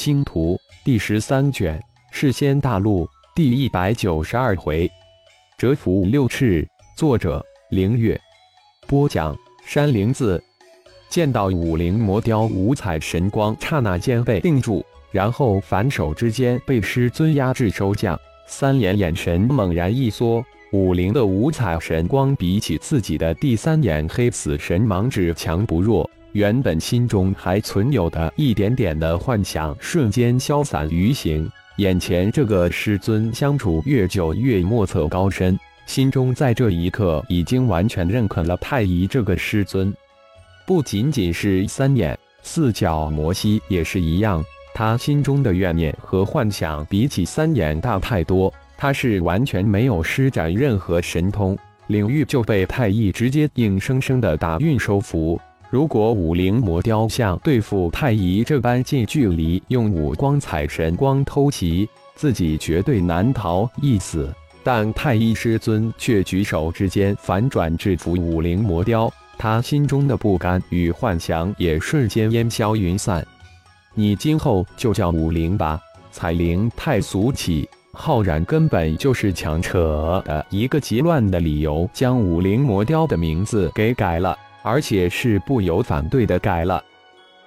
星图》第十三卷《世仙大陆》第一百九十二回，蛰伏六翅。作者：凌月。播讲：山灵子。见到五灵魔雕五彩神光，刹那间被定住，然后反手之间被师尊压制收降。三眼眼神猛然一缩，五灵的五彩神光比起自己的第三眼黑死神芒只强不弱。原本心中还存有的一点点的幻想，瞬间消散于形。眼前这个师尊相处越久越莫测高深，心中在这一刻已经完全认可了太乙这个师尊。不仅仅是三眼四角摩西也是一样，他心中的怨念和幻想比起三眼大太多。他是完全没有施展任何神通领域，就被太乙直接硬生生的打晕收服。如果五灵魔雕像对付太乙这般近距离用五光彩神光偷袭，自己绝对难逃一死。但太乙师尊却举手之间反转制服五灵魔雕，他心中的不甘与幻想也瞬间烟消云散。你今后就叫五灵吧，彩灵太俗气。浩然根本就是强扯的一个极乱的理由，将五灵魔雕的名字给改了。而且是不由反对的改了。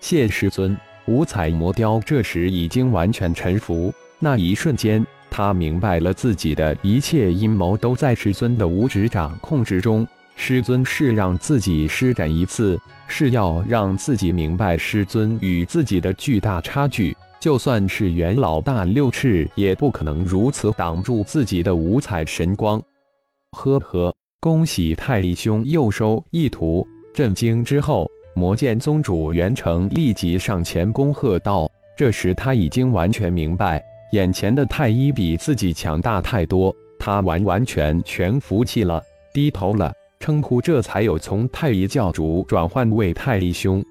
谢师尊，五彩魔雕这时已经完全臣服。那一瞬间，他明白了自己的一切阴谋都在师尊的无指掌控之中。师尊是让自己施展一次，是要让自己明白师尊与自己的巨大差距。就算是元老大六翅，也不可能如此挡住自己的五彩神光。呵呵，恭喜太乙兄又收一徒。震惊之后，魔剑宗主袁成立即上前恭贺道：“这时他已经完全明白，眼前的太一比自己强大太多，他完完全全服气了，低头了，称呼这才有从太一教主转换为太一兄。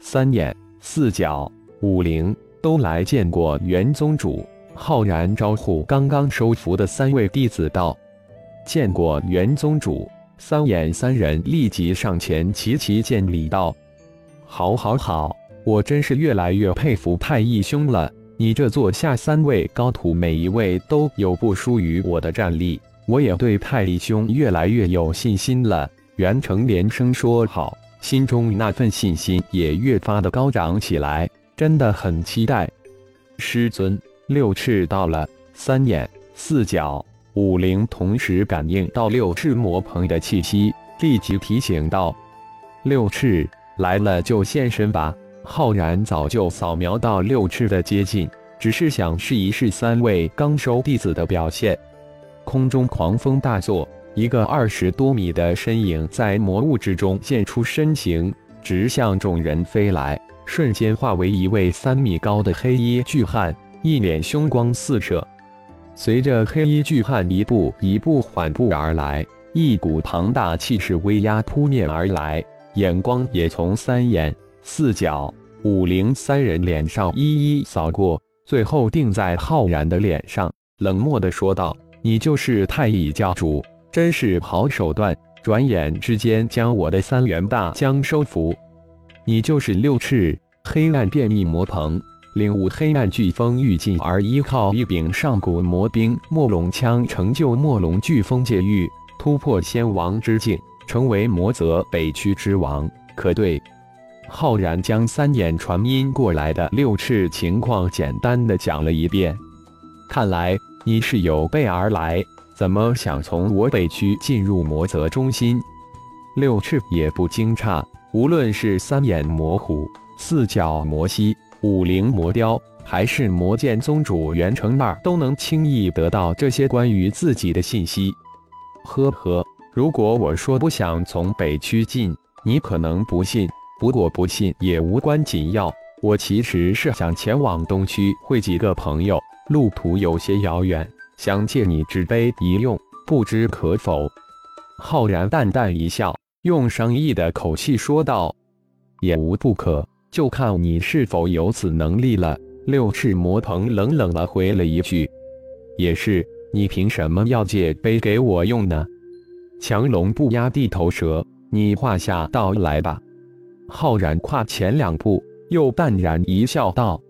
三眼、四角、五灵都来见过袁宗主。”浩然招呼刚刚收服的三位弟子道：“见过袁宗主。”三眼三人立即上前齐齐见礼道：“好，好，好！我真是越来越佩服太乙兄了。你这座下三位高徒，每一位都有不输于我的战力，我也对太乙兄越来越有信心了。”袁成连声说好，心中那份信心也越发的高涨起来，真的很期待。师尊，六翅到了，三眼四角。五灵同时感应到六翅魔鹏的气息，立即提醒道：“六翅来了，就现身吧。”浩然早就扫描到六翅的接近，只是想试一试三位刚收弟子的表现。空中狂风大作，一个二十多米的身影在魔雾之中现出身形，直向众人飞来，瞬间化为一位三米高的黑衣巨汉，一脸凶光四射。随着黑衣巨汉一步一步缓步而来，一股庞大气势威压扑面而来，眼光也从三眼、四角、五灵三人脸上一一扫过，最后定在浩然的脸上，冷漠地说道：“你就是太乙教主，真是好手段！转眼之间将我的三元大将收服。你就是六翅黑暗变异魔鹏。”领悟黑暗飓风欲尽，而依靠一柄上古魔兵墨龙枪成就墨龙飓风界域，突破仙王之境，成为魔泽北区之王。可对，浩然将三眼传音过来的六翅情况简单的讲了一遍。看来你是有备而来，怎么想从我北区进入魔泽中心？六翅也不惊诧，无论是三眼魔虎、四角魔蜥。五灵魔雕还是魔剑宗主元成那儿都能轻易得到这些关于自己的信息。呵呵，如果我说不想从北区进，你可能不信。不过不信也无关紧要，我其实是想前往东区会几个朋友，路途有些遥远，想借你纸杯一用，不知可否？浩然淡淡一笑，用商议的口气说道：“也无不可。”就看你是否有此能力了。六翅魔鹏冷冷地回了一句：“也是，你凭什么要借杯给我用呢？”强龙不压地头蛇，你画下道来吧。浩然跨前两步，又淡然一笑道：“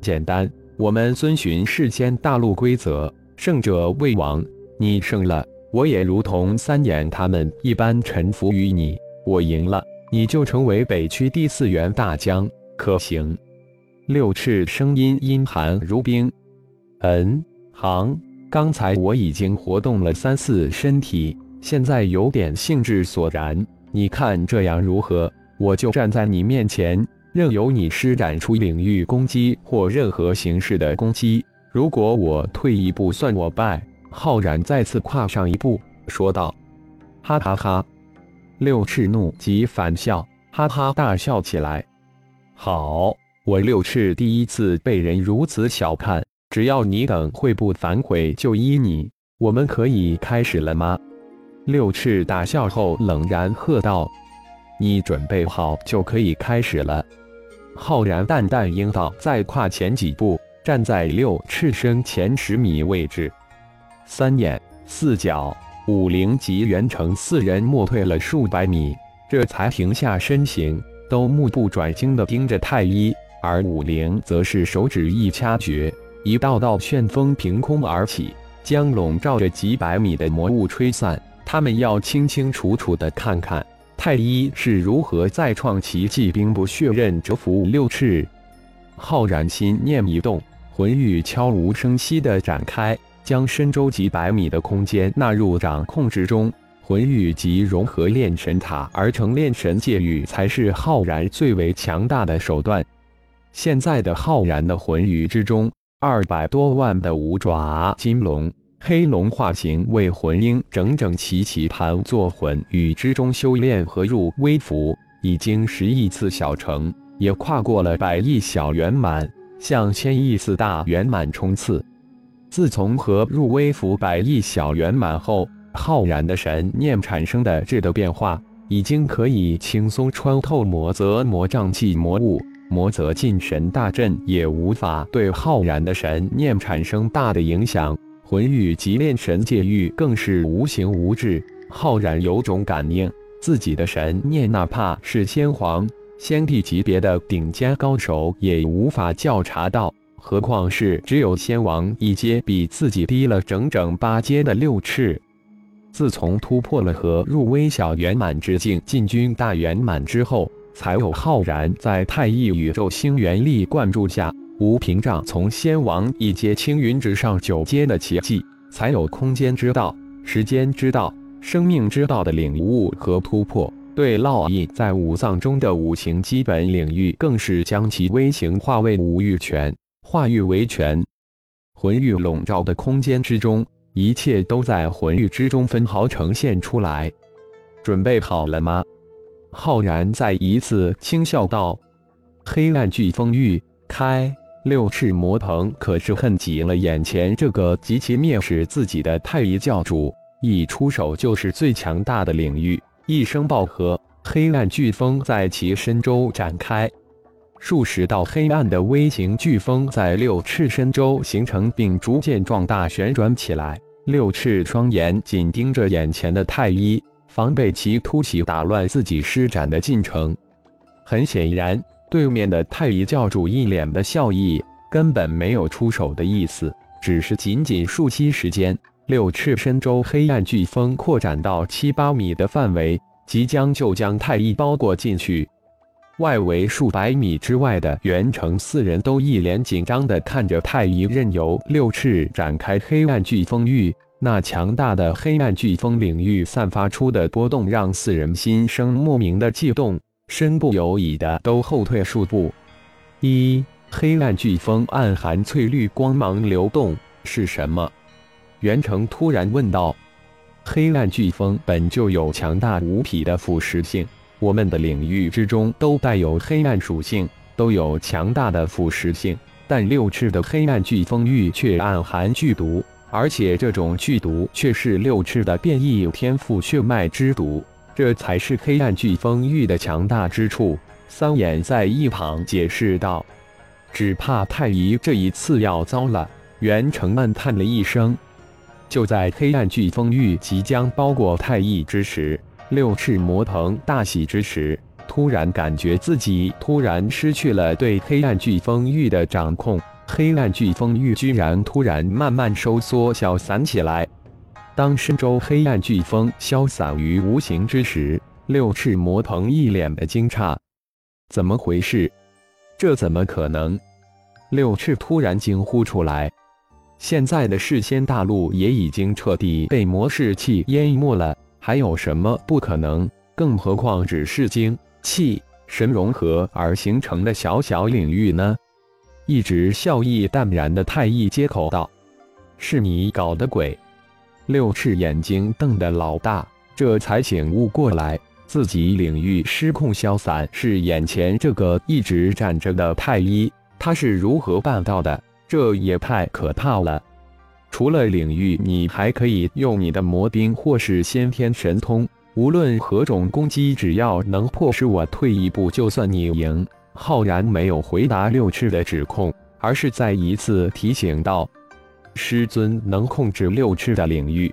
简单，我们遵循世间大陆规则，胜者为王。你胜了，我也如同三眼他们一般臣服于你；我赢了，你就成为北区第四员大将，可行？六翅声音阴寒如冰。嗯，行。刚才我已经活动了三次身体，现在有点兴致索然。你看这样如何？我就站在你面前，任由你施展出领域攻击或任何形式的攻击。如果我退一步，算我败。浩然再次跨上一步，说道：“哈哈哈！”六翅怒极反笑，哈哈大笑起来。好，我六翅第一次被人如此小看。只要你等会不反悔，就依你。我们可以开始了吗？六翅大笑后冷然喝道：“你准备好就可以开始了。”浩然淡淡应道，再跨前几步，站在六翅身前十米位置。三眼、四角、五灵及元成四人默退了数百米，这才停下身形，都目不转睛地盯着太一，而五灵则是手指一掐诀。一道道旋风凭空而起，将笼罩着几百米的魔物吹散。他们要清清楚楚地看看太一是如何再创奇迹，兵不血刃折服六翅。浩然心念一动，魂域悄无声息地展开，将深周几百米的空间纳入掌控之中。魂域及融合炼神塔而成炼神界域，才是浩然最为强大的手段。现在的浩然的魂域之中。二百多万的五爪金龙、黑龙化形为魂婴，整整齐齐盘坐魂宇之中修炼合入微服，已经十亿次小成，也跨过了百亿小圆满，向千亿次大圆满冲刺。自从和入微服百亿小圆满后，浩然的神念产生的质的变化，已经可以轻松穿透魔则魔障系魔物。魔则禁神大阵也无法对浩然的神念产生大的影响，魂域及炼神界域更是无形无质。浩然有种感应，自己的神念哪怕是先皇、先帝级别的顶尖高手也无法觉察到，何况是只有先王一阶比自己低了整整八阶的六翅。自从突破了和入微小圆满之境，进军大圆满之后。才有浩然在太一宇宙星元力灌注下，无屏障从仙王一阶青云直上九阶的奇迹，才有空间之道、时间之道、生命之道的领悟和突破。对烙印在五脏中的五行基本领域，更是将其微型化为五欲拳，化欲为泉。魂域笼罩的空间之中，一切都在魂域之中分毫呈现出来。准备好了吗？浩然再一次轻笑道：“黑暗飓风域开。”六翅魔鹏可是恨极了眼前这个极其蔑视自己的太乙教主，一出手就是最强大的领域。一声爆喝，黑暗飓风在其身周展开，数十道黑暗的微型飓风在六翅身周形成，并逐渐壮大旋转起来。六翅双眼紧盯着眼前的太一。防备其突袭打乱自己施展的进程。很显然，对面的太乙教主一脸的笑意，根本没有出手的意思，只是仅仅数息时间，六翅身周黑暗飓风扩展到七八米的范围，即将就将太一包裹进去。外围数百米之外的元成四人都一脸紧张地看着太一任由六翅展开黑暗飓风域。那强大的黑暗飓风领域散发出的波动，让四人心生莫名的悸动，身不由己的都后退数步。一黑暗飓风暗含翠绿光芒流动，是什么？袁成突然问道。黑暗飓风本就有强大无匹的腐蚀性，我们的领域之中都带有黑暗属性，都有强大的腐蚀性，但六翅的黑暗飓风域却暗含剧毒。而且这种剧毒却是六翅的变异天赋血脉之毒，这才是黑暗飓风域的强大之处。三眼在一旁解释道：“只怕太乙这一次要糟了。”袁成暗叹了一声。就在黑暗飓风域即将包裹太乙之时，六翅魔鹏大喜之时，突然感觉自己突然失去了对黑暗飓风域的掌控，黑暗飓风域居然突然慢慢收缩消散起来。当身周黑暗飓风消散于无形之时，六翅魔鹏一脸的惊诧：“怎么回事？这怎么可能？”六翅突然惊呼出来：“现在的世仙大陆也已经彻底被魔士气淹没了，还有什么不可能？更何况只是精。”气神融合而形成的小小领域呢？一直笑意淡然的太乙接口道：“是你搞的鬼！”六翅眼睛瞪得老大，这才醒悟过来，自己领域失控消散是眼前这个一直站着的太一，他是如何办到的？这也太可怕了！除了领域，你还可以用你的魔兵或是先天神通。无论何种攻击，只要能迫使我退一步，就算你赢。浩然没有回答六翅的指控，而是再一次提醒道：“师尊能控制六翅的领域。”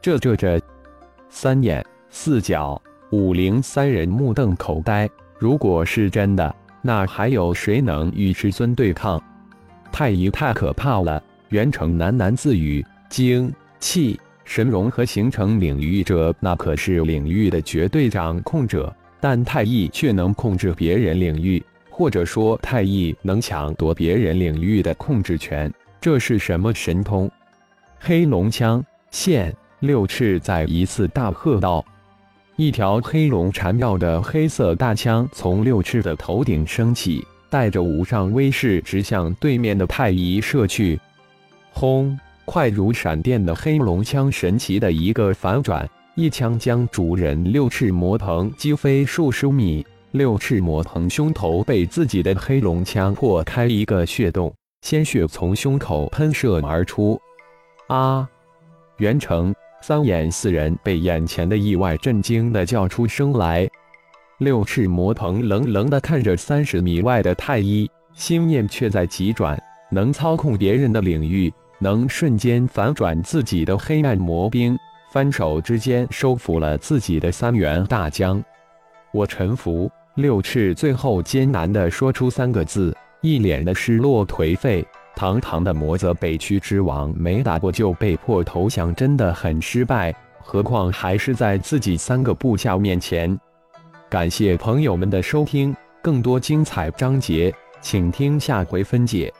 这这这，三眼、四角、五灵三人目瞪口呆。如果是真的，那还有谁能与师尊对抗？太乙太可怕了！元成喃喃自语：“精气。”神融合形成领域者，那可是领域的绝对掌控者。但太乙却能控制别人领域，或者说太乙能抢夺别人领域的控制权，这是什么神通？黑龙枪现，六翅再一次大喝道：“一条黑龙缠绕的黑色大枪从六翅的头顶升起，带着无上威势，直向对面的太乙射去。”轰！快如闪电的黑龙枪，神奇的一个反转，一枪将主人六翅魔鹏击飞数十米。六翅魔鹏胸头被自己的黑龙枪破开一个血洞，鲜血从胸口喷射而出。啊！袁成、三眼四人被眼前的意外震惊的叫出声来。六翅魔鹏冷冷的看着三十米外的太一，心念却在急转，能操控别人的领域。能瞬间反转自己的黑暗魔兵，翻手之间收服了自己的三员大将。我臣服。六翅最后艰难地说出三个字，一脸的失落颓废。堂堂的魔泽北区之王，没打过就被迫投降，真的很失败。何况还是在自己三个部下面前。感谢朋友们的收听，更多精彩章节，请听下回分解。